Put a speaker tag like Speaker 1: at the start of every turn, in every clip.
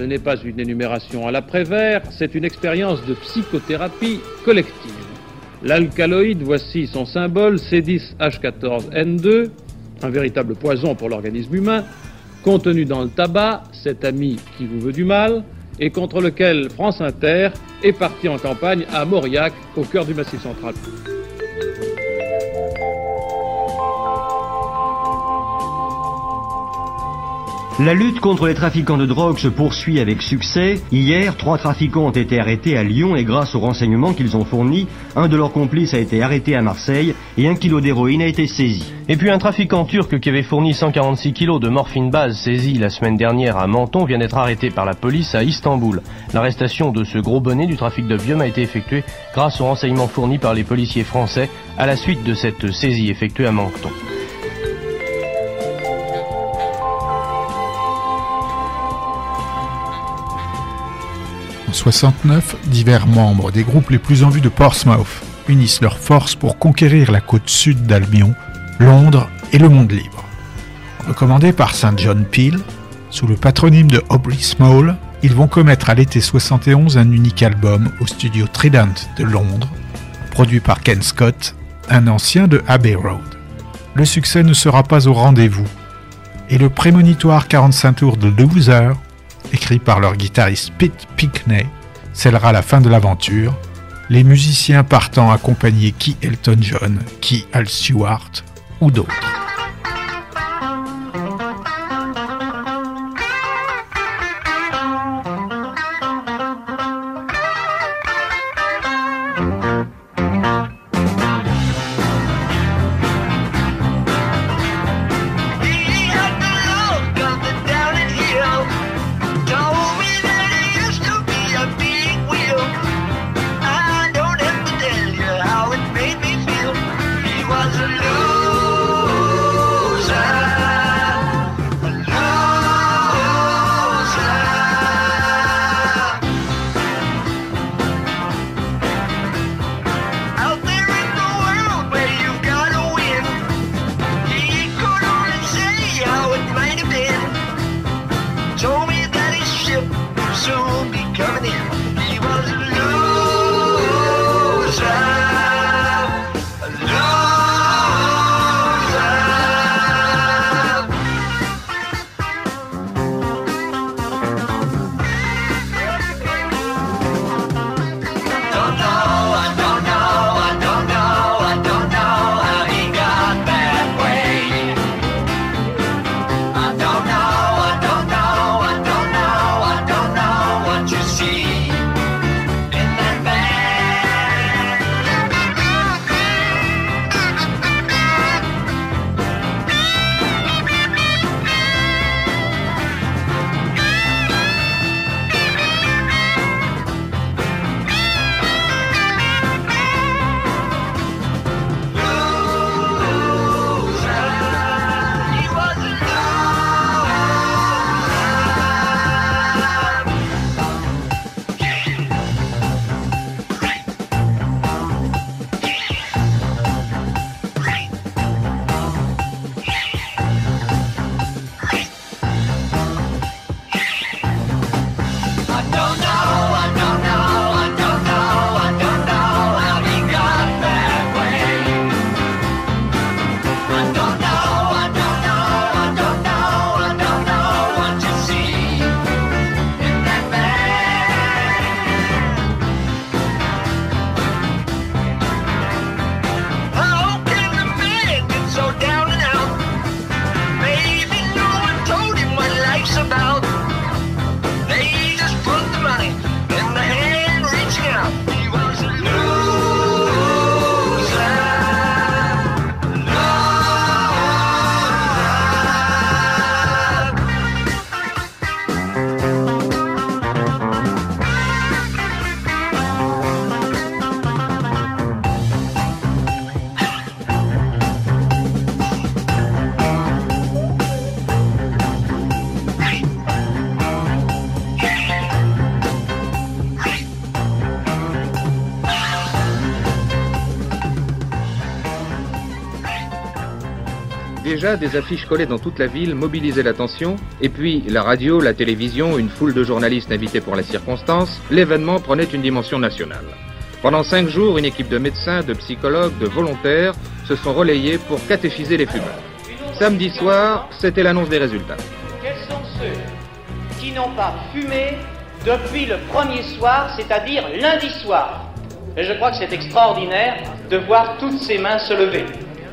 Speaker 1: Ce n'est pas une énumération à l'après-vert, c'est une expérience de psychothérapie collective. L'alcaloïde, voici son symbole, C10H14N2, un véritable poison pour l'organisme humain, contenu dans le tabac, cet ami qui vous veut du mal, et contre lequel France Inter est parti en campagne à Mauriac, au cœur du Massif central.
Speaker 2: La lutte contre les trafiquants de drogue se poursuit avec succès. Hier, trois trafiquants ont été arrêtés à Lyon et grâce aux renseignements qu'ils ont fournis, un de leurs complices a été arrêté à Marseille et un kilo d'héroïne a été saisi.
Speaker 3: Et puis un trafiquant turc qui avait fourni 146 kilos de morphine base saisi la semaine dernière à Menton vient d'être arrêté par la police à Istanbul. L'arrestation de ce gros bonnet du trafic d'opium a été effectuée grâce aux renseignements fournis par les policiers français à la suite de cette saisie effectuée à Menton.
Speaker 4: En 69, divers membres des groupes les plus en vue de Portsmouth unissent leurs forces pour conquérir la côte sud d'Albion, Londres et le monde libre. Recommandés par Saint John Peel, sous le patronyme de Aubrey Small, ils vont commettre à l'été 71 un unique album au studio Trident de Londres, produit par Ken Scott, un ancien de Abbey Road. Le succès ne sera pas au rendez-vous, et le prémonitoire 45 tours de Loser écrit par leur guitariste Pete Pickney, scellera la fin de l'aventure, les musiciens partant accompagner qui Elton John, qui Al Stewart ou d'autres.
Speaker 5: Déjà, des affiches collées dans toute la ville mobilisaient l'attention, et puis la radio, la télévision, une foule de journalistes invités pour la circonstance, l'événement prenait une dimension nationale. Pendant cinq jours, une équipe de médecins, de psychologues, de volontaires se sont relayés pour catéchiser les fumeurs. Samedi soir, c'était l'annonce des résultats.
Speaker 6: Quels sont ceux qui n'ont pas fumé depuis le premier soir, c'est-à-dire lundi soir? Et je crois que c'est extraordinaire de voir toutes ces mains se lever.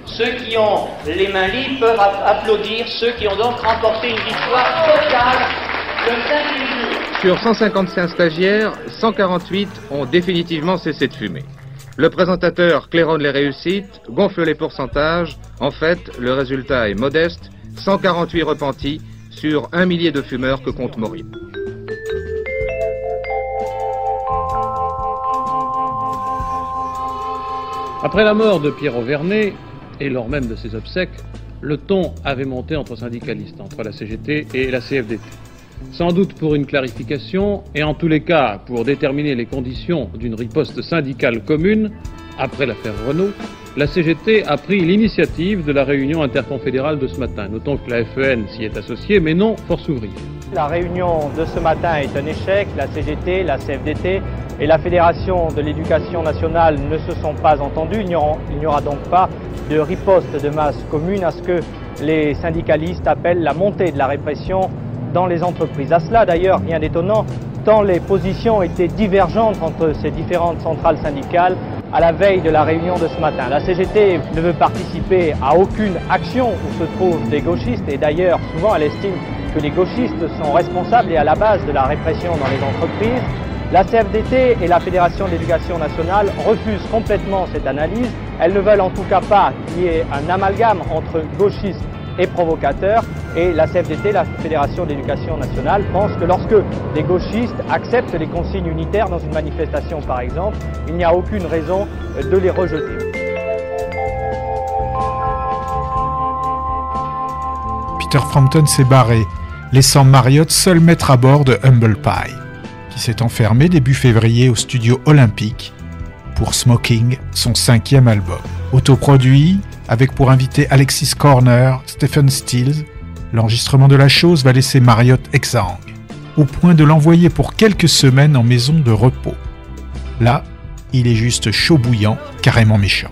Speaker 6: Ceux qui ont les mains libres peuvent applaudir, ceux qui ont donc remporté une victoire totale jour.
Speaker 5: Sur 155 stagiaires, 148 ont définitivement cessé de fumer. Le présentateur claironne les réussites, gonfle les pourcentages. En fait, le résultat est modeste, 148 repentis sur un millier de fumeurs que compte Maurice.
Speaker 1: Après la mort de Pierre Auvernet, et lors même de ses obsèques, le ton avait monté entre syndicalistes, entre la CGT et la CFDT. Sans doute pour une clarification, et en tous les cas pour déterminer les conditions d'une riposte syndicale commune, après l'affaire Renault, la CGT a pris l'initiative de la réunion interconfédérale de ce matin. Notons que la FEN s'y est associée, mais non Force ouvrière.
Speaker 7: La réunion de ce matin est un échec. La CGT, la CFDT et la Fédération de l'éducation nationale ne se sont pas entendus. Il n'y aura, donc pas de riposte de masse commune à ce que les syndicalistes appellent la montée de la répression dans les entreprises. À cela, d'ailleurs, rien d'étonnant, tant les positions étaient divergentes entre ces différentes centrales syndicales à la veille de la réunion de ce matin. La CGT ne veut participer à aucune action où se trouvent des gauchistes et d'ailleurs, souvent, elle estime que les gauchistes sont responsables et à la base de la répression dans les entreprises. La CFDT et la Fédération d'éducation nationale refusent complètement cette analyse. Elles ne veulent en tout cas pas qu'il y ait un amalgame entre gauchistes et provocateurs. Et la CFDT, la Fédération d'éducation nationale, pense que lorsque des gauchistes acceptent les consignes unitaires dans une manifestation par exemple, il n'y a aucune raison de les rejeter.
Speaker 8: Peter Frampton s'est barré, laissant Marriott seul mettre à bord de Humble Pie s'est enfermé début février au studio Olympique pour Smoking, son cinquième album. Autoproduit, avec pour invité Alexis Corner, Stephen Stills, l'enregistrement de la chose va laisser Marriott exsangue, au point de l'envoyer pour quelques semaines en maison de repos. Là, il est juste chaud bouillant, carrément méchant.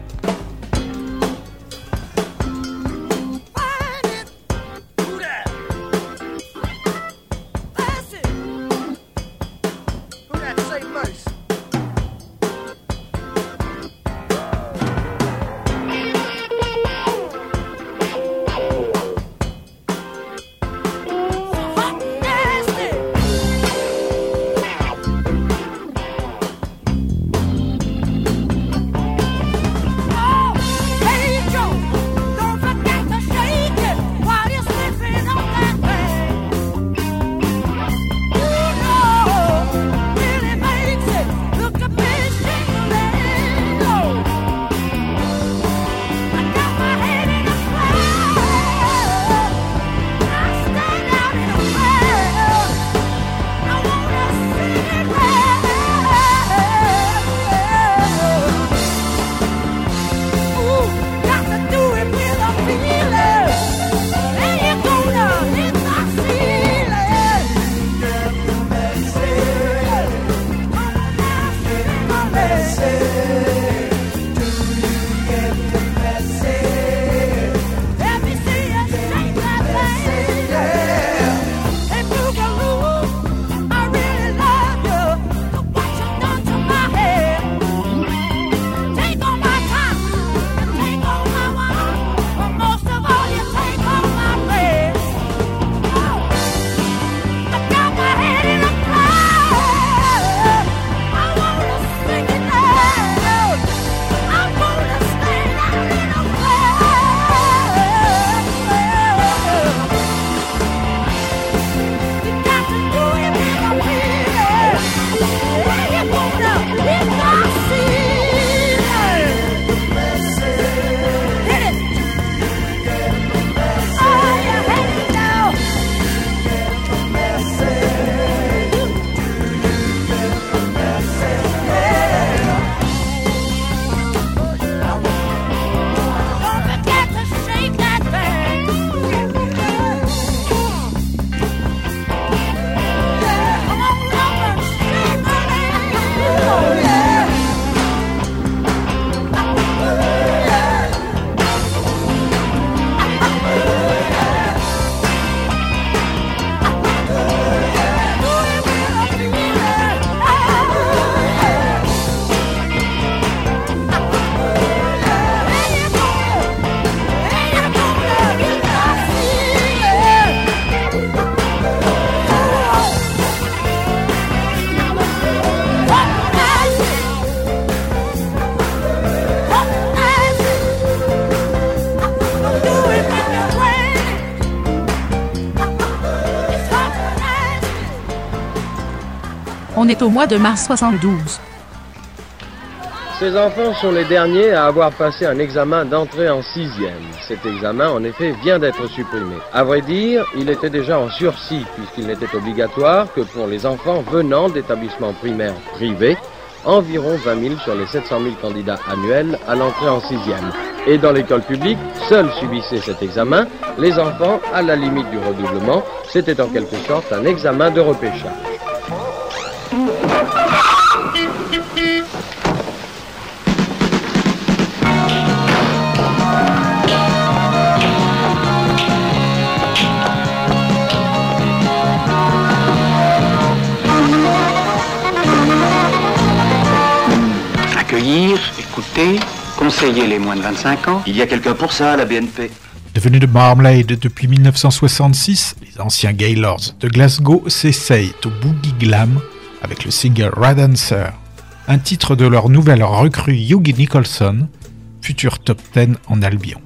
Speaker 9: On est au mois de mars 72.
Speaker 10: Ces enfants sont les derniers à avoir passé un examen d'entrée en sixième. Cet examen, en effet, vient d'être supprimé. À vrai dire, il était déjà en sursis, puisqu'il n'était obligatoire que pour les enfants venant d'établissements primaires privés, environ 20 000 sur les 700 000 candidats annuels à l'entrée en sixième. Et dans l'école publique, seuls subissaient cet examen les enfants à la limite du redoublement. C'était en quelque sorte un examen de repêchage.
Speaker 11: Accueillir, écouter, conseiller les moins de 25 ans.
Speaker 12: Il y a quelqu'un pour ça à la BNP.
Speaker 13: Devenu de Marmalade depuis 1966, les anciens Gaylords de Glasgow s'essayent au boogie glam avec le single Red Answer, un titre de leur nouvelle recrue Hugh Nicholson, futur top 10 en Albion.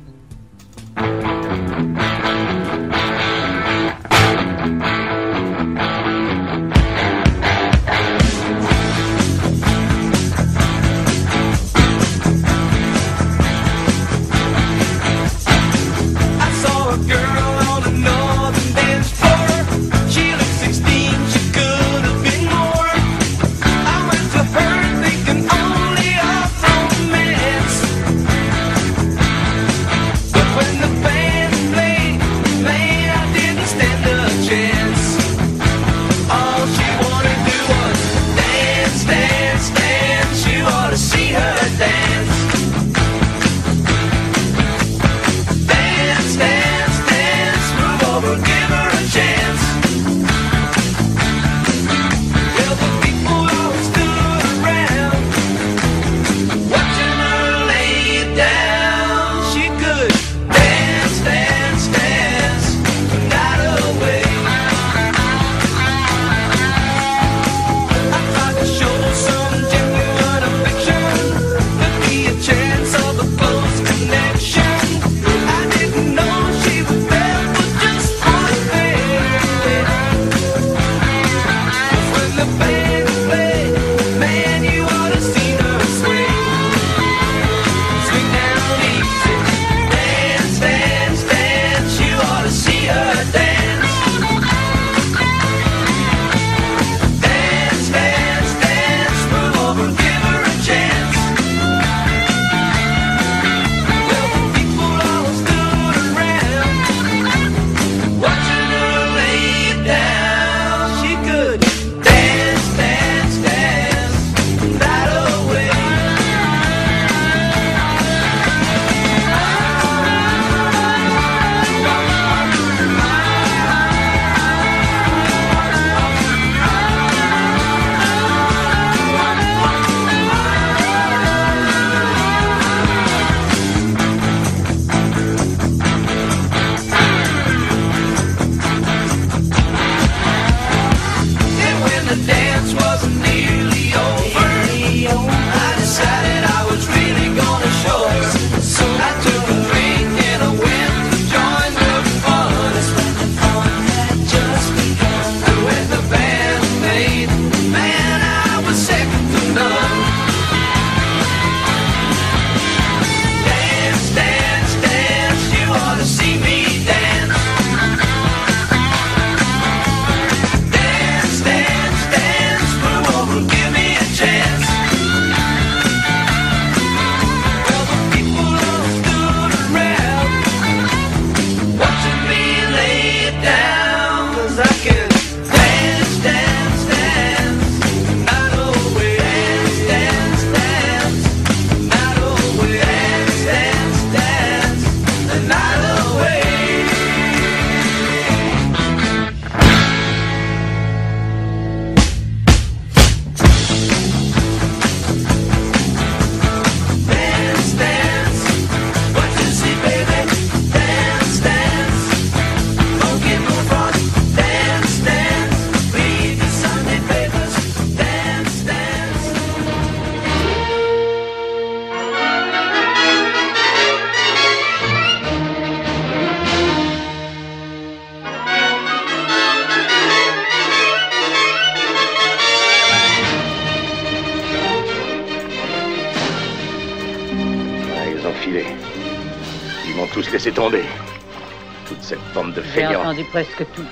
Speaker 14: Presque tout.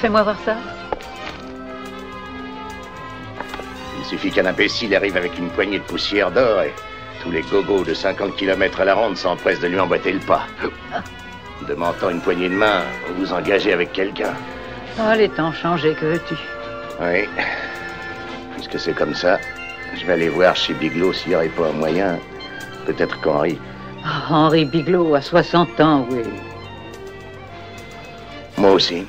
Speaker 14: Fais-moi voir ça.
Speaker 15: Il suffit qu'un imbécile arrive avec une poignée de poussière d'or et tous les gogos de 50 km à la ronde s'empressent de lui emboîter le pas. De une poignée de main, vous vous engagez avec quelqu'un.
Speaker 14: Oh, les temps changés, que veux-tu?
Speaker 15: Oui. Puisque c'est comme ça, je vais aller voir chez Bigelow s'il n'y aurait pas un moyen. Peut-être qu'Henri.
Speaker 14: Oh, Henri Bigelow a 60 ans, oui.
Speaker 15: Aussi.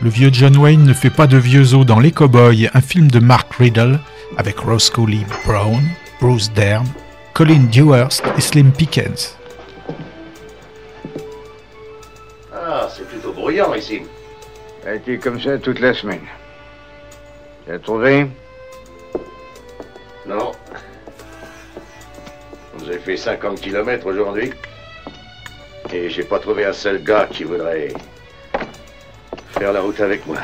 Speaker 8: Le vieux John Wayne ne fait pas de vieux os dans Les Cowboys, un film de Mark Riddle avec Roscoe Lee Brown, Bruce Dern, Colin Dewhurst et Slim Pickens.
Speaker 15: Ah, c'est plutôt bruyant ici.
Speaker 16: Ça a été comme ça toute la semaine. Tu as trouvé?
Speaker 15: Non. J'ai fait 50 km aujourd'hui. Et j'ai pas trouvé un seul gars qui voudrait faire la route avec moi.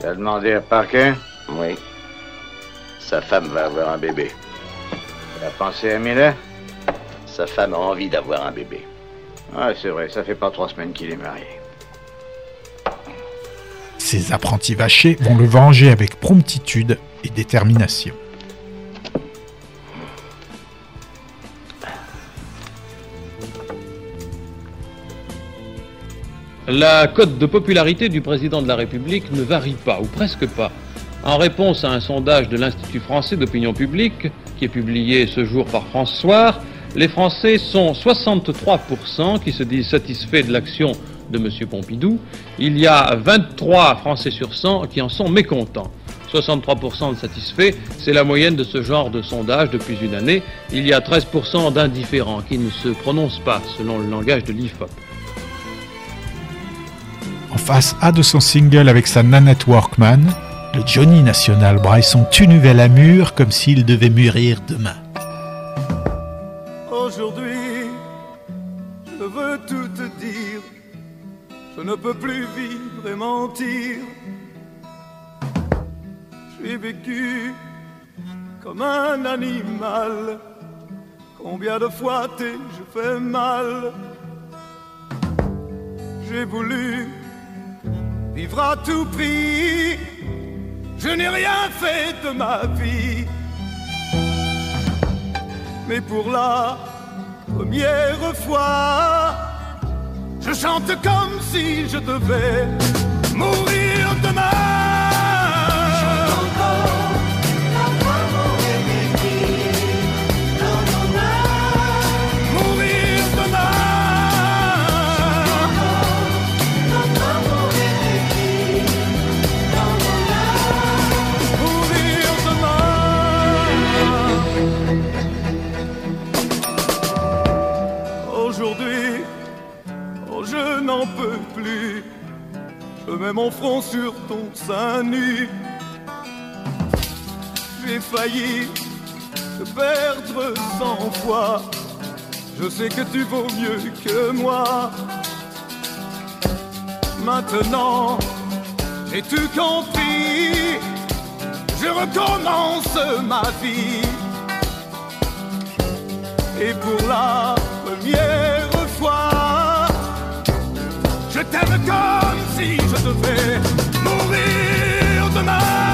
Speaker 16: Tu as demandé à Parker?
Speaker 15: Oui. Sa femme va avoir un bébé.
Speaker 16: Tu as pensé à Miller?
Speaker 15: Sa femme a envie d'avoir un bébé.
Speaker 16: Ah, c'est vrai, ça fait pas trois semaines qu'il est marié.
Speaker 8: Ces apprentis vachés vont le venger avec promptitude et détermination.
Speaker 1: La cote de popularité du président de la République ne varie pas, ou presque pas. En réponse à un sondage de l'Institut français d'opinion publique, qui est publié ce jour par France Soir, les Français sont 63% qui se disent satisfaits de l'action de M. Pompidou. Il y a 23 Français sur 100 qui en sont mécontents. 63% de satisfaits, c'est la moyenne de ce genre de sondage depuis une année. Il y a 13% d'indifférents qui ne se prononcent pas selon le langage de l'IFOP.
Speaker 8: En face A de son single avec sa Nanette Workman, le Johnny National braille son tu nouvelle à mûr comme s'il devait mûrir demain.
Speaker 17: Aujourd'hui, je veux tout te dire. Je ne peux plus vivre et mentir. J'ai vécu comme un animal. Combien de fois t'ai-je fait mal? J'ai voulu vivre à tout prix. Je n'ai rien fait de ma vie. Mais pour la première fois, je chante comme si je devais mourir demain. Je mets mon front sur ton sein nu. J'ai failli te perdre cent fois. Je sais que tu vaux mieux que moi. Maintenant, j'ai tout compris. Je recommence ma vie. Et pour la première je t'aime comme si je devais mourir demain.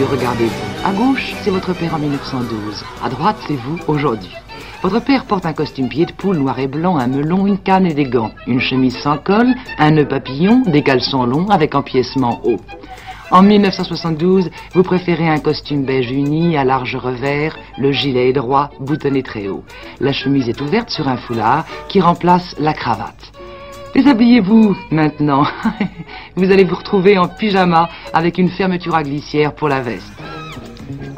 Speaker 18: Regardez-vous. À gauche, c'est votre père en 1912. À droite, c'est vous, aujourd'hui. Votre père porte un costume pied de poule noir et blanc, un melon, une canne et des gants, une chemise sans col, un nœud papillon, des caleçons longs avec empiècement haut. En 1972, vous préférez un costume beige uni à large revers, le gilet est droit, boutonné très haut. La chemise est ouverte sur un foulard qui remplace la cravate. Déshabillez-vous maintenant. vous allez vous retrouver en pyjama avec une fermeture à glissière pour la veste.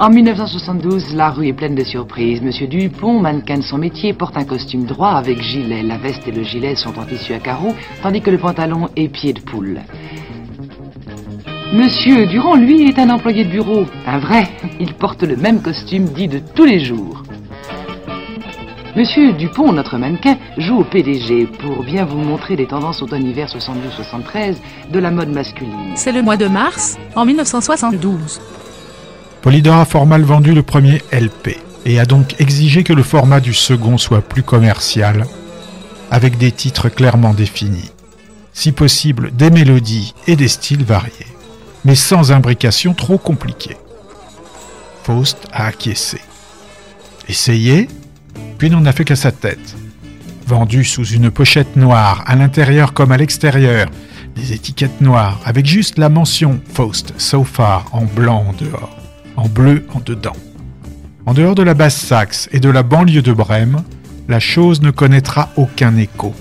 Speaker 18: En 1972, la rue est pleine de surprises. Monsieur Dupont, mannequin de son métier, porte un costume droit avec gilet. La veste et le gilet sont en tissu à carreaux, tandis que le pantalon est pied de poule. Monsieur Durand, lui, est un employé de bureau. Un vrai. Il porte le même costume dit de tous les jours. Monsieur Dupont, notre mannequin, joue au PDG pour bien vous montrer les tendances automne-hiver 72-73 de la mode masculine.
Speaker 9: C'est le mois de mars, en 1972.
Speaker 8: Polydor a fort mal vendu le premier LP et a donc exigé que le format du second soit plus commercial, avec des titres clairement définis, si possible des mélodies et des styles variés, mais sans imbrication trop compliquée. Faust a acquiescé. Essayé, puis n'en a fait qu'à sa tête. Vendu sous une pochette noire, à l'intérieur comme à l'extérieur, des étiquettes noires, avec juste la mention Faust So Far en blanc en dehors, en bleu en dedans. En dehors de la Basse-Saxe et de la banlieue de Brême, la chose ne connaîtra aucun écho.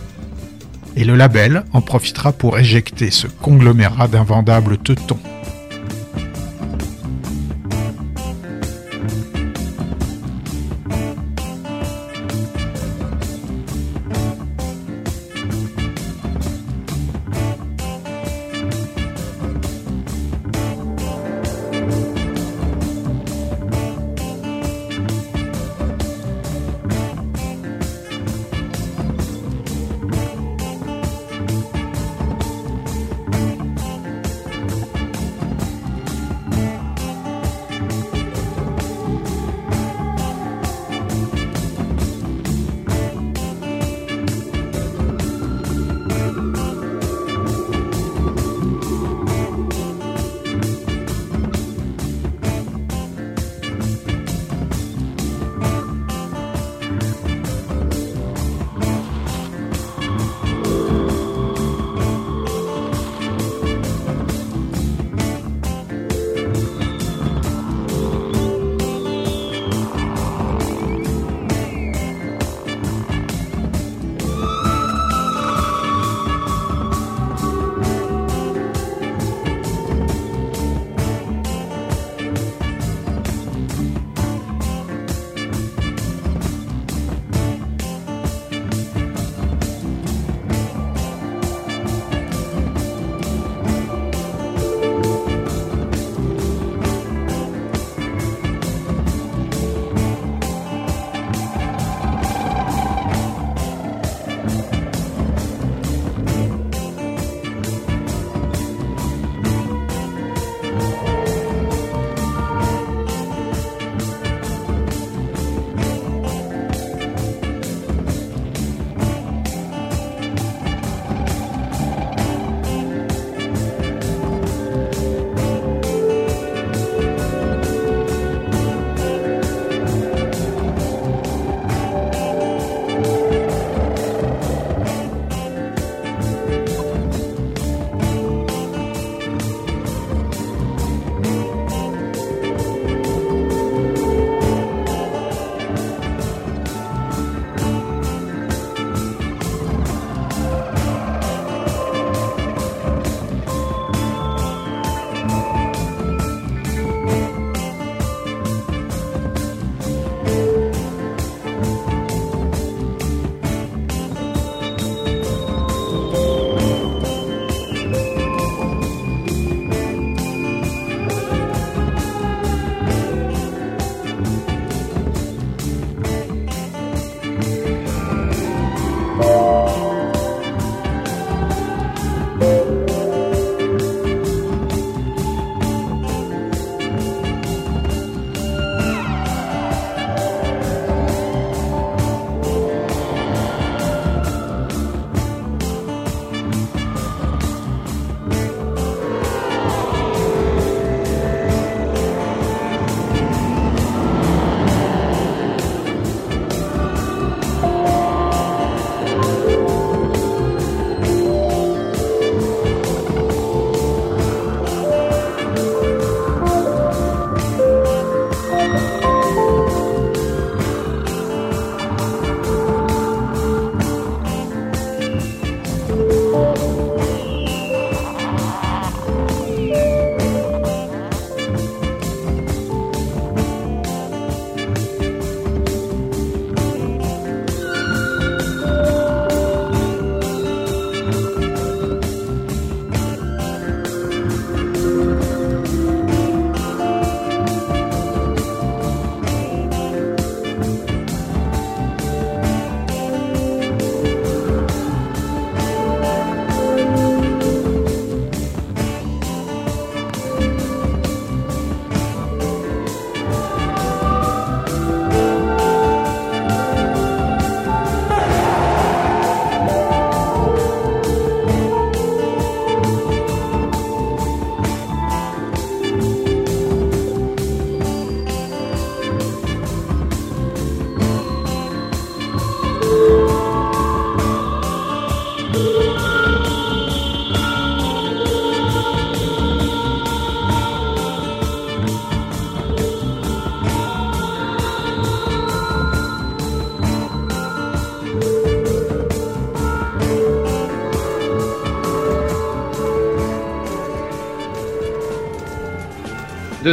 Speaker 8: Et le label en profitera pour éjecter ce conglomérat d'invendables teutons.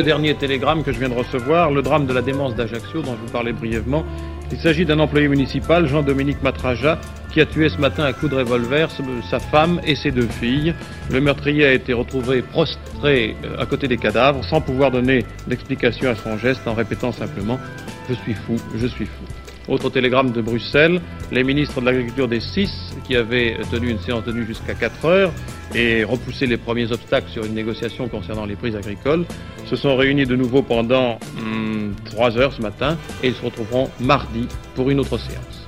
Speaker 1: Deux derniers télégrammes que je viens de recevoir. Le drame de la démence d'Ajaccio, dont je vous parlais brièvement. Il s'agit d'un employé municipal, Jean-Dominique Matraja, qui a tué ce matin à coups de revolver sa femme et ses deux filles. Le meurtrier a été retrouvé prostré euh, à côté des cadavres, sans pouvoir donner d'explication à son geste, en répétant simplement ⁇ Je suis fou, je suis fou ⁇ autre télégramme de Bruxelles, les ministres de l'Agriculture des six, qui avaient tenu une séance de nuit jusqu'à 4 heures et repoussé les premiers obstacles sur une négociation concernant les prix agricoles, se sont réunis de nouveau pendant 3 hmm, heures ce matin et ils se retrouveront mardi pour une autre séance.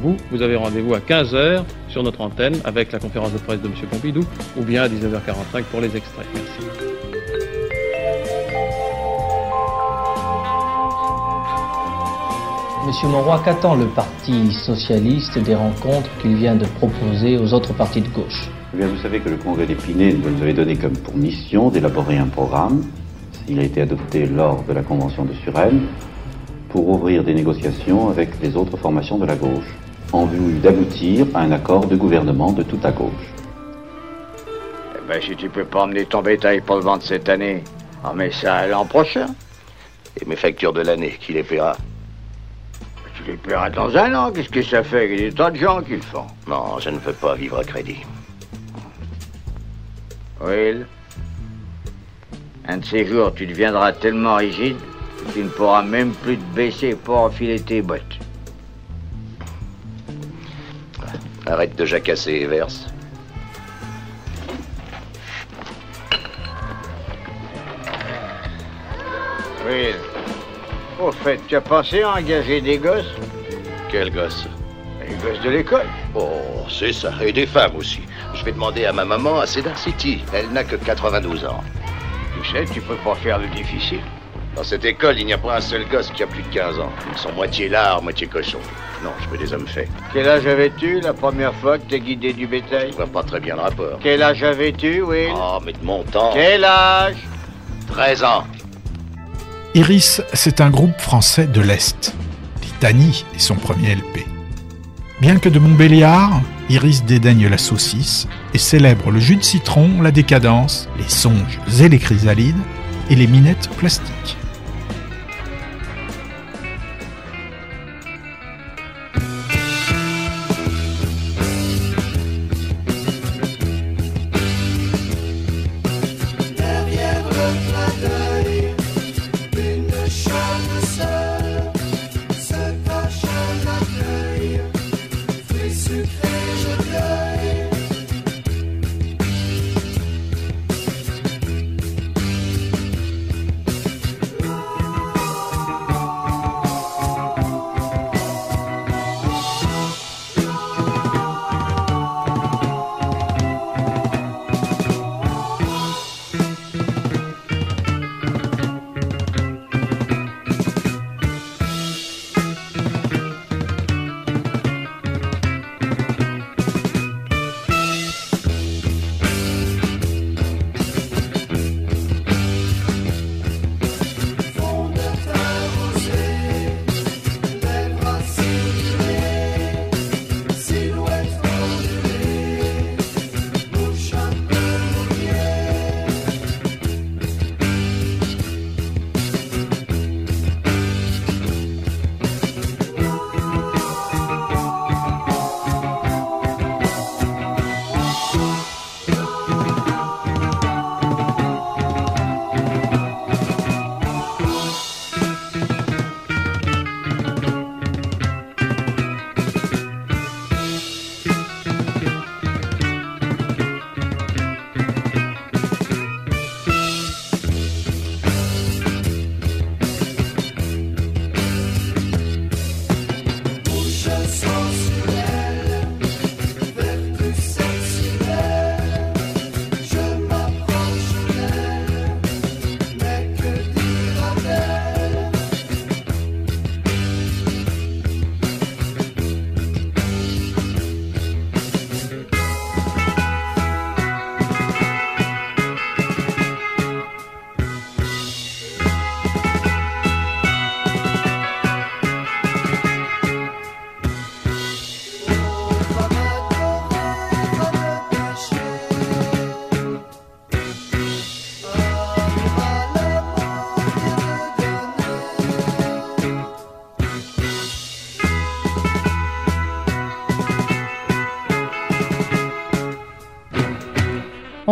Speaker 1: Vous, vous avez rendez-vous à 15 heures sur notre antenne avec la conférence de presse de M. Pompidou ou bien à 19h45 pour les extraits. Merci.
Speaker 19: Monsieur Monroy, qu'attend le Parti socialiste des rencontres qu'il vient de proposer aux autres partis de gauche?
Speaker 20: Eh bien, Vous savez que le Congrès d'Épinay nous avait donné comme pour mission d'élaborer un programme. Il a été adopté lors de la Convention de Suresnes pour ouvrir des négociations avec les autres formations de la gauche, en vue d'aboutir à un accord de gouvernement de toute la gauche.
Speaker 16: Eh ben, si tu peux pas emmener ton bétail pour le vendre cette année, remets ça l'an prochain.
Speaker 15: Et mes factures de l'année, qui les paiera
Speaker 16: les paieras dans un an. Qu'est-ce que ça fait? Il y a des tas de gens qui le font.
Speaker 15: Non, je ne veux pas vivre à crédit.
Speaker 16: Will, un de ces jours, tu deviendras tellement rigide que tu ne pourras même plus te baisser pour enfiler tes bottes.
Speaker 15: Arrête de jacasser et verse.
Speaker 16: Will. Fait, tu as pensé à engager des gosses?
Speaker 15: Quels gosses
Speaker 16: Les gosses de l'école.
Speaker 15: Oh, c'est ça. Et des femmes aussi. Je vais demander à ma maman à Cedar City. Elle n'a que 92 ans.
Speaker 16: Tu sais, tu peux pas faire le difficile.
Speaker 15: Dans cette école, il n'y a pas un seul gosse qui a plus de 15 ans. Ils sont moitié lards, moitié cochons. Non, je veux des hommes faits.
Speaker 16: Quel âge avais-tu la première fois que t'es guidé du bétail?
Speaker 15: Je vois pas très bien le rapport.
Speaker 16: Quel âge avais-tu, Will?
Speaker 15: Oh, mais de mon temps.
Speaker 16: Quel âge?
Speaker 15: 13 ans.
Speaker 8: Iris, c'est un groupe français de l'Est. Litanie est son premier LP. Bien que de Montbéliard, Iris dédaigne la saucisse et célèbre le jus de citron, la décadence, les songes et les chrysalides et les minettes plastiques.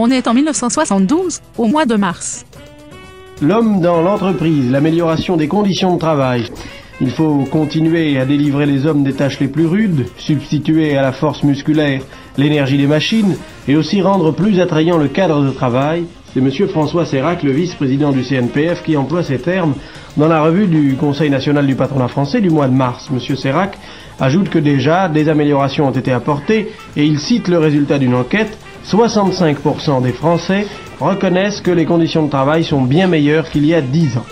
Speaker 9: On est en 1972, au mois de mars.
Speaker 3: L'homme dans l'entreprise, l'amélioration des conditions de travail. Il faut continuer à délivrer les hommes des tâches les plus rudes, substituer à la force musculaire l'énergie des machines et aussi rendre plus attrayant le cadre de travail. C'est M. François Serrac, le vice-président du CNPF, qui emploie ces termes dans la revue du Conseil national du patronat français du mois de mars. M. Serrac ajoute que déjà des améliorations ont été apportées et il cite le résultat d'une enquête 65% des Français reconnaissent que les conditions de travail sont bien meilleures qu'il y a 10 ans.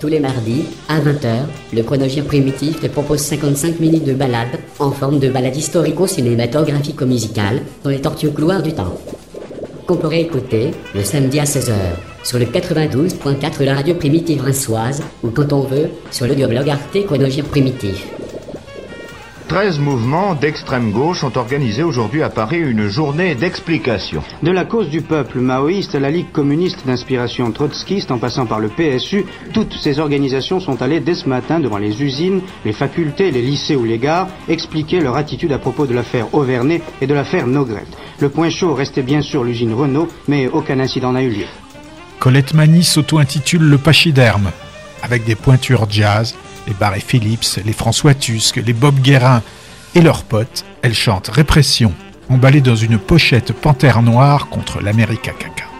Speaker 21: Tous les mardis, à 20h, le chronogire primitif te propose 55 minutes de balade en forme de balade historico-cinématographico-musicale dans les tortueux couloirs du temps. Qu'on pourrait écouter le samedi à 16h sur le 92.4 de la radio primitive rinçoise ou quand on veut sur le Arte Chronogire Primitif.
Speaker 5: 13 mouvements d'extrême gauche ont organisé aujourd'hui à Paris une journée d'explication.
Speaker 22: De la cause du peuple maoïste à la Ligue communiste d'inspiration trotskiste en passant par le PSU, toutes ces organisations sont allées dès ce matin devant les usines, les facultés, les lycées ou les gares expliquer leur attitude à propos de l'affaire Auvernay et de l'affaire Nogret. Le point chaud restait bien sûr l'usine Renault, mais aucun incident n'a eu lieu.
Speaker 8: Colette Mani s'auto-intitule le pachyderme, avec des pointures jazz, les Barré Phillips, les François Tusk, les Bob Guérin et leurs potes, elle chante Répression, emballée dans une pochette panthère noire contre l'América caca.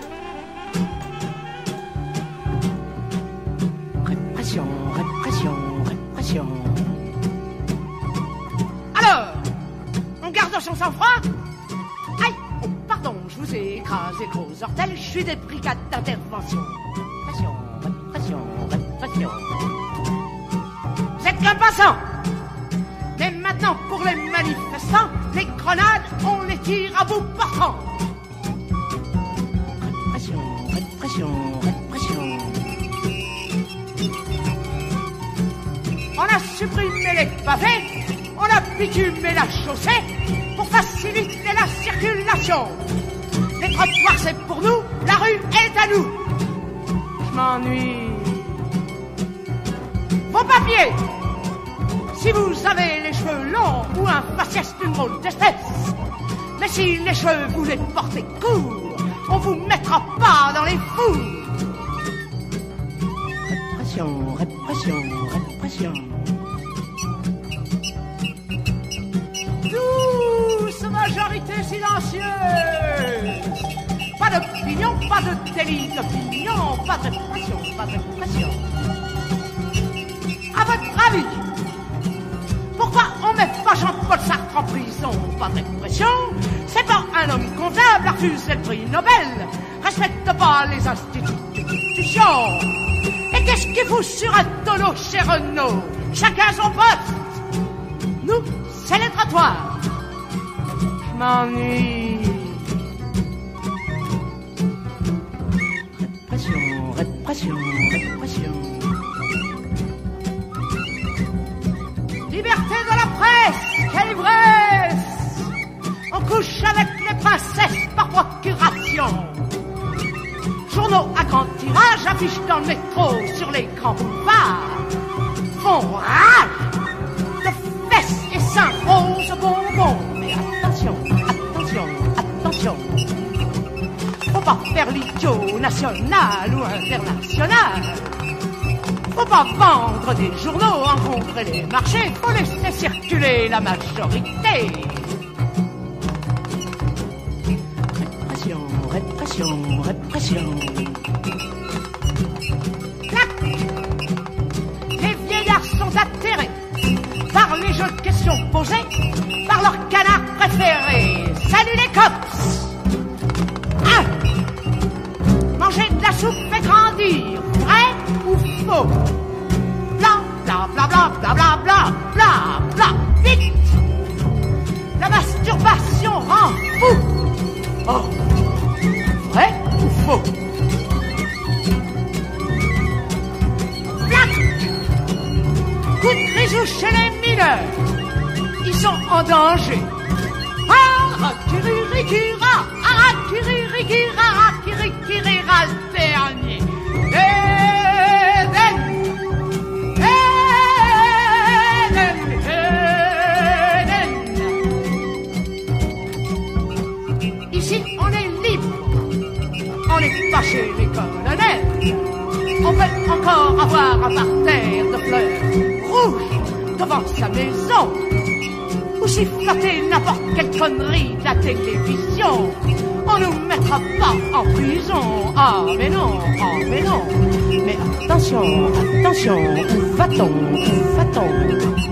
Speaker 23: Je m'ennuie. Vos papiers Si vous avez les cheveux longs ou un faciès d'une drôle d'espèce, mais si les cheveux vous les portez courts, on vous mettra pas dans les fous. Répression, répression, répression. Douce majorité silencieuse. Pas de délit d'opinion, pas de répression, pas de répression. À votre avis, pourquoi on met pas Jean-Paul Sartre en prison Pas de répression, c'est pas un homme convenable à refuser le prix Nobel. Respecte pas les institutions. Et qu'est-ce qu'il fout sur un tonneau chez Renault Chacun son poste. Nous, c'est. Je m'ennuie. Répression, répression. Liberté de la presse, quelle ivresse On couche avec les princesses par procuration. Journaux à grand tirage affichent dans le métro sur les grands boulevards. Font rage de fesses et seins roses bonbons. Mais attention, pas faire l'idiot national ou international. Faut pas vendre des journaux, encombrer les marchés, faut laisser circuler la majorité. Répression, répression, répression. Clac Les vieillards sont atterrés par les jeux de questions posées par leur canard préféré. Salut les cops fait grandir, vrai ou faux. Bla bla bla bla bla bla bla bla bla. Vite La masturbation rend fou. Oh. Vrai ou faux? Plac Coup de chez les mineurs Ils sont en danger. Arakirikira Arakirikira siffloter n'importe quelle connerie de la télévision. On nous mettra pas en prison. Ah, mais non, ah, mais non. Mais attention, attention, où va-t-on, où va-t-on?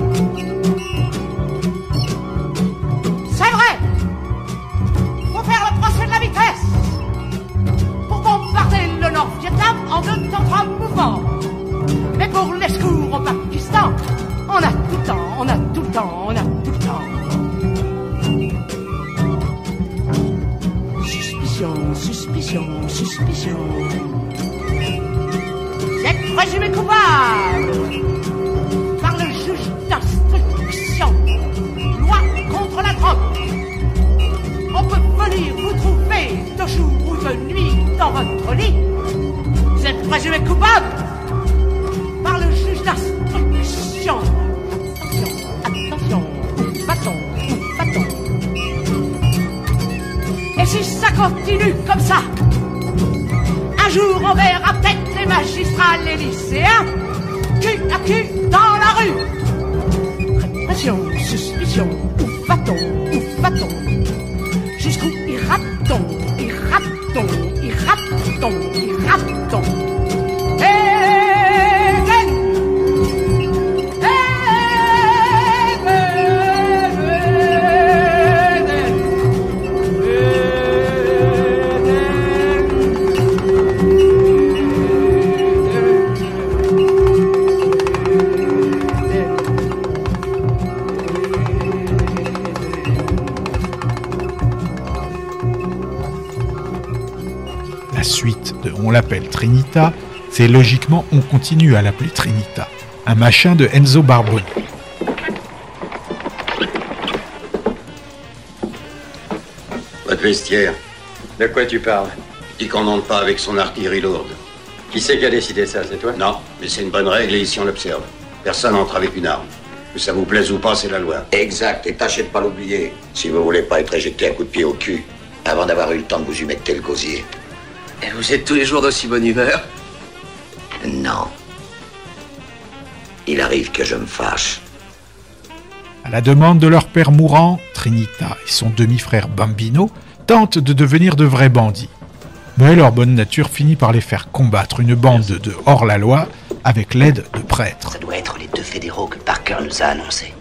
Speaker 8: Don't Trinita, c'est logiquement On continue à l'appeler Trinita, un machin de Enzo Barboni.
Speaker 15: Votre vestiaire. De quoi tu parles? Dit qu'on monte pas avec son artillerie lourde. Qui c'est qui a décidé ça, c'est toi? Non, mais c'est une bonne règle et ici on l'observe. Personne n'entre avec une arme. Que ça vous plaise ou pas, c'est la loi.
Speaker 12: Exact, et tâchez de pas l'oublier. Si vous voulez pas être éjecté un coup de pied au cul, avant d'avoir eu le temps de vous humecter le gosier.
Speaker 13: Et vous êtes tous les jours d'aussi bonne humeur
Speaker 12: Non. Il arrive que je me fâche.
Speaker 8: À la demande de leur père mourant, Trinita et son demi-frère Bambino tentent de devenir de vrais bandits. Mais leur bonne nature finit par les faire combattre une bande de hors-la-loi avec l'aide de prêtres.
Speaker 12: Ça doit être les deux fédéraux que Parker nous a annoncés.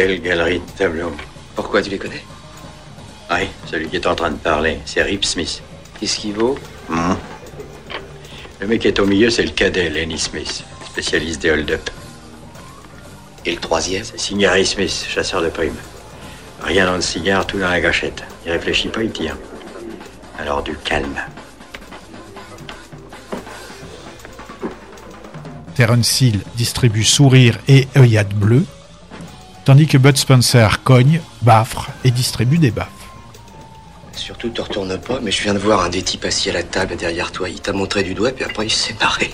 Speaker 15: Belle galerie de tableaux.
Speaker 13: Pourquoi tu les connais?
Speaker 15: Oui, celui qui est en train de parler, c'est Rip Smith.
Speaker 13: Qu'est-ce qu'il vaut?
Speaker 15: Hmm. Le mec qui est au milieu, c'est le cadet, Lenny Smith, spécialiste des hold-up.
Speaker 12: Et le troisième?
Speaker 15: C'est Harry Smith, chasseur de primes. Rien dans le cigare, tout dans la gâchette. Il réfléchit pas, il tire. Alors du calme.
Speaker 8: Terence Hill distribue sourire et œillade bleue, tandis que Bud Spencer cogne, baffre et distribue des baffes.
Speaker 13: Surtout, te retourne pas, mais je viens de voir un des types assis à la table derrière toi. Il t'a montré du doigt, puis après il s'est barré.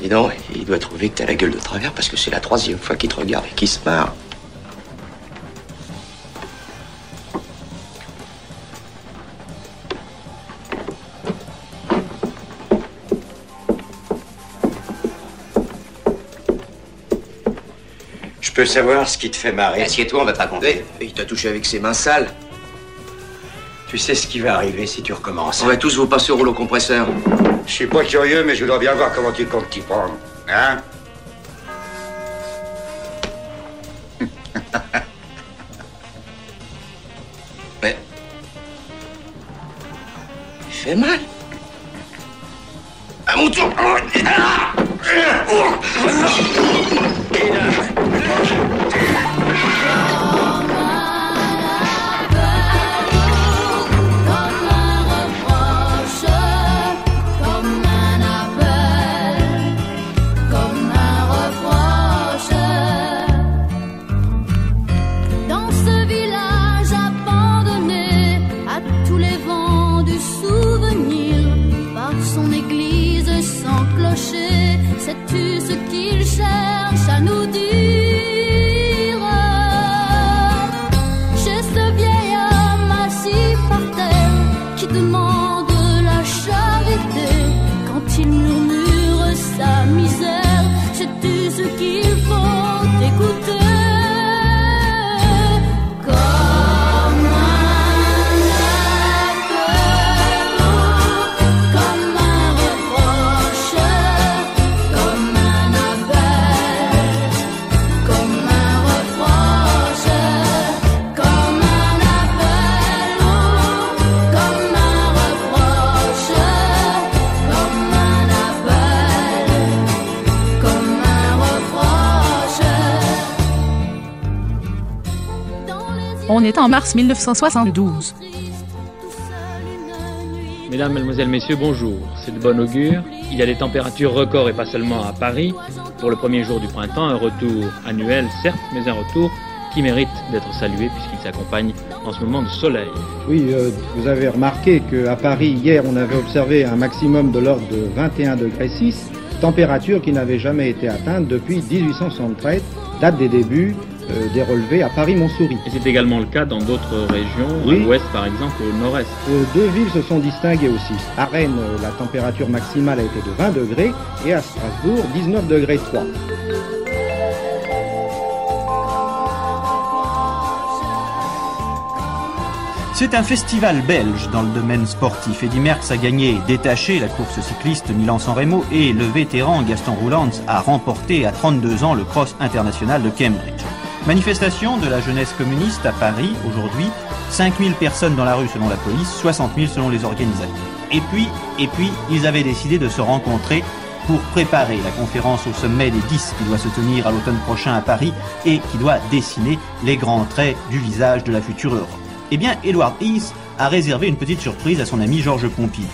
Speaker 13: Dis donc, il doit trouver que t'as la gueule de travers parce que c'est la troisième fois qu'il te regarde et qu'il se marre.
Speaker 15: Je peux savoir ce qui te fait marrer
Speaker 13: Assieds-toi, on va te raconter. il t'a touché avec ses mains sales.
Speaker 15: Tu sais ce qui va arriver si tu recommences.
Speaker 13: On va tous vous passer au rouleau compresseur.
Speaker 12: Je suis pas curieux, mais je voudrais bien voir comment tu comptes t'y prendre. Hein?
Speaker 13: Mais. Il fait mal. À mon tour.
Speaker 24: Comme mars 1972.
Speaker 1: Mesdames, Mesdemoiselles, Messieurs, bonjour. C'est de bon augure. Il y a des températures records et pas seulement à Paris. Pour le premier jour du printemps, un retour annuel, certes, mais un retour qui mérite d'être salué puisqu'il s'accompagne en ce moment de soleil.
Speaker 25: Oui, euh, vous avez remarqué qu'à Paris, hier, on avait observé un maximum de l'ordre de 21 degrés 6, température qui n'avait jamais été atteinte depuis 1873, date des débuts euh, des relevés à Paris-Montsouris.
Speaker 1: Et c'est également le cas dans d'autres régions,
Speaker 25: Oui.
Speaker 1: à l'ouest par exemple, au nord-est.
Speaker 25: Euh, deux villes se sont distinguées aussi. À Rennes, euh, la température maximale a été de 20 degrés et à Strasbourg, 19 degrés 3.
Speaker 26: C'est un festival belge dans le domaine sportif. Eddy Merckx a gagné détaché la course cycliste Milan-San Remo et le vétéran Gaston Roulands a remporté à 32 ans le cross international de Cambridge. Manifestation de la jeunesse communiste à Paris aujourd'hui. 5000 personnes dans la rue selon la police, 60 000 selon les organisateurs. Et puis, et puis, ils avaient décidé de se rencontrer pour préparer la conférence au sommet des 10 qui doit se tenir à l'automne prochain à Paris et qui doit dessiner les grands traits du visage de la future Europe. Eh bien, Edward Heath a réservé une petite surprise à son ami Georges Pompidou.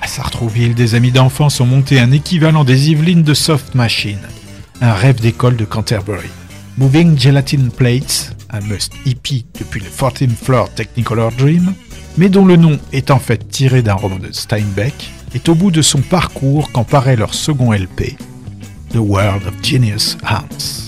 Speaker 8: À Sartrouville, des amis d'enfance ont monté un équivalent des Yvelines de Soft Machine, un rêve d'école de Canterbury. Moving Gelatin Plates, un must hippie depuis le 14th Floor Technicolor Dream, mais dont le nom est en fait tiré d'un roman de Steinbeck, est au bout de son parcours quand paraît leur second LP, The World of Genius Hands.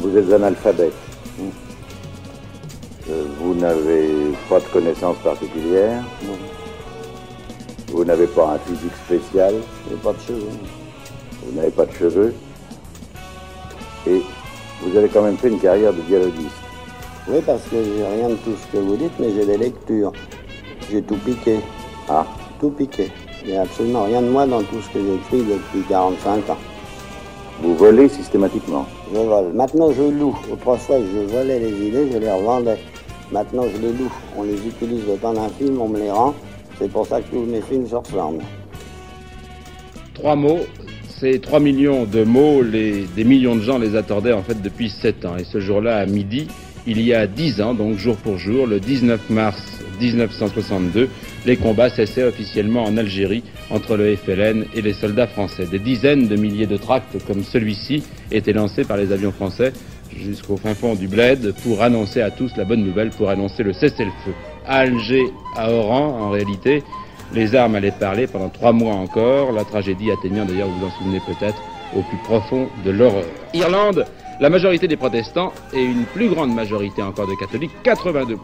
Speaker 20: Vous êtes analphabète. hein. Euh, Vous n'avez pas de connaissances particulières. Vous n'avez pas un physique spécial. Vous n'avez pas de cheveux. Vous n'avez pas de cheveux. Et vous avez quand même fait une carrière de dialoguiste.
Speaker 27: Oui, parce que j'ai rien de tout ce que vous dites, mais j'ai des lectures. J'ai tout piqué.
Speaker 20: Ah
Speaker 27: Tout piqué. Il n'y a absolument rien de moi dans tout ce que j'écris depuis 45 ans.
Speaker 20: Vous volez systématiquement.
Speaker 27: Je vole. Maintenant, je loue. Autrefois, je volais les idées, je les revendais. Maintenant, je les loue. On les utilise le temps d'un film, on me les rend. C'est pour ça que tous mes films se ressemblent.
Speaker 28: Trois mots, ces trois millions de mots, les, des millions de gens les attendaient en fait depuis sept ans. Et ce jour-là, à midi, il y a dix ans, donc jour pour jour, le 19 mars 1962, les combats cessaient officiellement en Algérie entre le FLN et les soldats français. Des dizaines de milliers de tracts comme celui-ci étaient lancés par les avions français jusqu'au fin fond du bled pour annoncer à tous la bonne nouvelle, pour annoncer le cessez-le-feu. à Alger, à Oran, en réalité. Les armes allaient parler pendant trois mois encore, la tragédie atteignant d'ailleurs, vous vous en souvenez peut-être, au plus profond de l'horreur. Irlande, la majorité des protestants et une plus grande majorité encore de catholiques, 82%,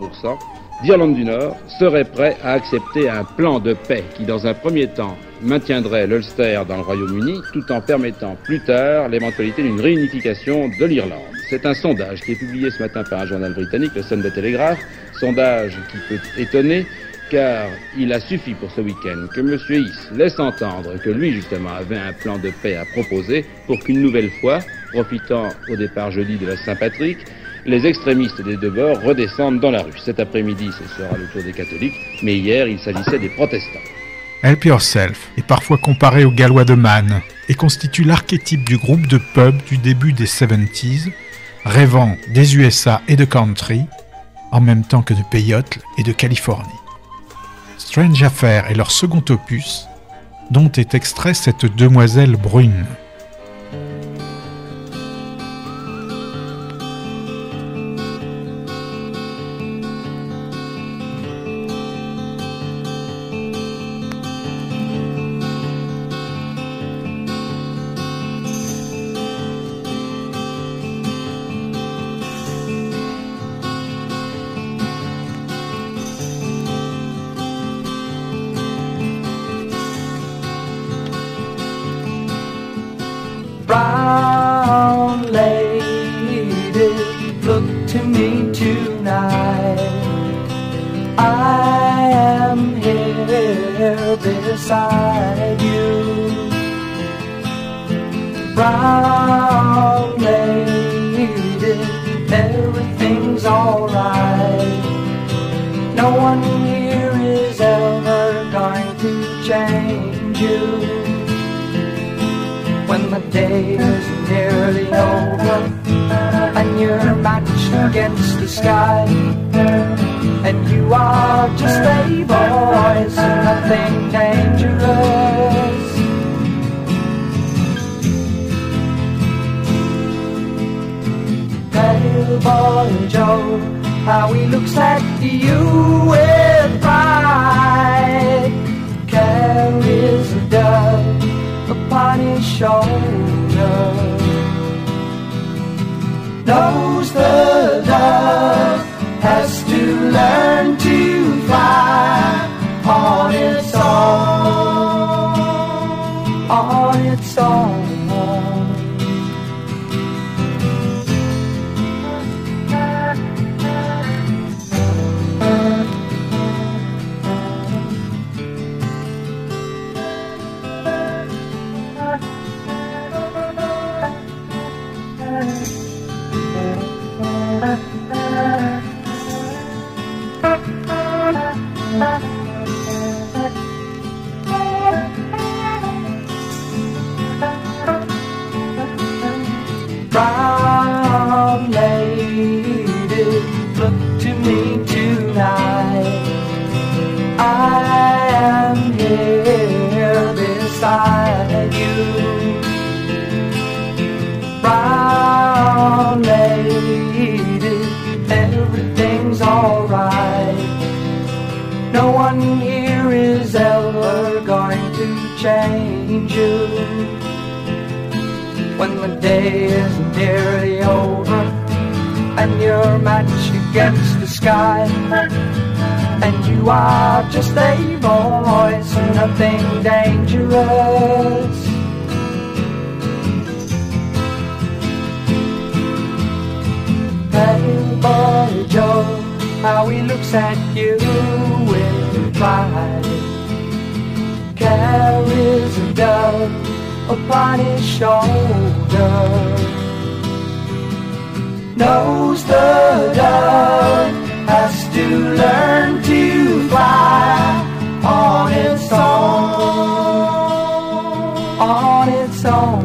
Speaker 28: d'Irlande du Nord, seraient prêts à accepter un plan de paix qui, dans un premier temps, maintiendrait l'Ulster dans le Royaume-Uni, tout en permettant plus tard l'éventualité d'une réunification de l'Irlande. C'est un sondage qui est publié ce matin par un journal britannique, le Sunday Telegraph, sondage qui peut étonner, car il a suffi pour ce week-end que M. Hiss laisse entendre que lui, justement, avait un plan de paix à proposer pour qu'une nouvelle fois, profitant au départ jeudi de la Saint-Patrick, les extrémistes des deux bords redescendent dans la rue. Cet après-midi, ce sera le tour des catholiques, mais hier, il s'agissait des protestants.
Speaker 8: Help Yourself est parfois comparé au gallois de Man et constitue l'archétype du groupe de pub du début des 70s, rêvant des USA et de country, en même temps que de Peyote et de Californie. Strange Affair est leur second opus, dont est extrait cette demoiselle brune.
Speaker 29: Shoulder. Knows the day is nearly over and you're matched against the sky. And you are just a voice nothing dangerous. Hey boy Joe, how he looks at you upon his shoulder. Knows the dove has to learn to fly on its own, on its own.